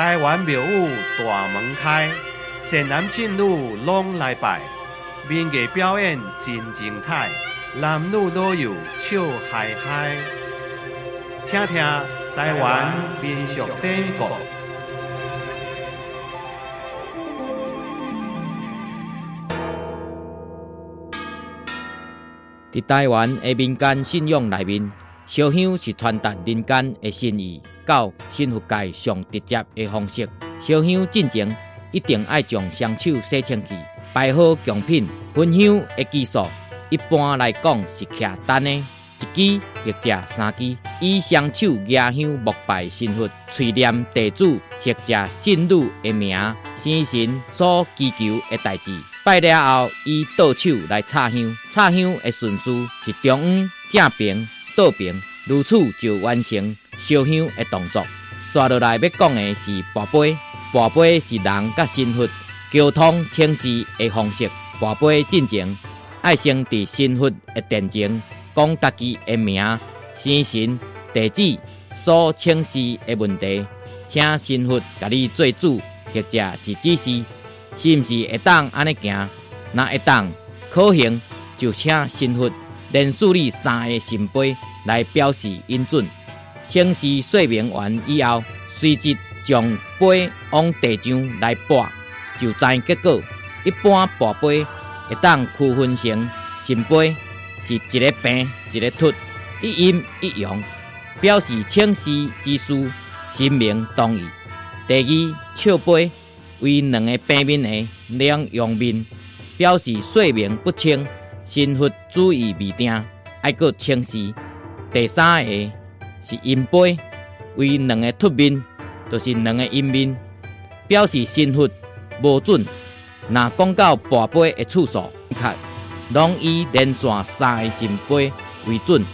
台湾庙宇大门开，善男信女拢来拜，民艺表演真精彩，男女老幼笑嗨嗨。听听台湾民俗典故。伫台湾的民间信仰内面，烧香是传达人间的心意，到信佛界上直接的方式。烧香进前，一定爱将双手洗清气，摆好供品。焚香的技术，一般来讲是简单的，一支或者三支，以双手压香膜拜神佛，垂念地主或者信女的名，生神所祈求的代志。拜了后，以倒手来插香，插香的顺序是中央、正平、倒平，如此就完成烧香的动作。刷落来要讲的是跋杯，跋杯是人甲神佛沟通请示的方式。跋杯进前，爱先伫神佛的殿前讲家己的名、生辰、地址、所请示的问题，请神佛甲你做主，或者是指示。是毋是会当安尼行？若会当可行，就请神佛连续你三个圣杯来表示恩准。请示说明完以后，随即将杯往地上来拨，就知结果。一般拨杯会当区分成圣杯是一个平一个凸，一阴一阳，表示请示之事，神明同意。第二笑杯。为两个平面的两阳面，表示说明不清，神佛注意未定，爱搁清晰。第三个是阴杯，为两个凸面，就是两个阴面，表示身份无准。若讲到跋杯的次数，看拢以连续三个神杯为准。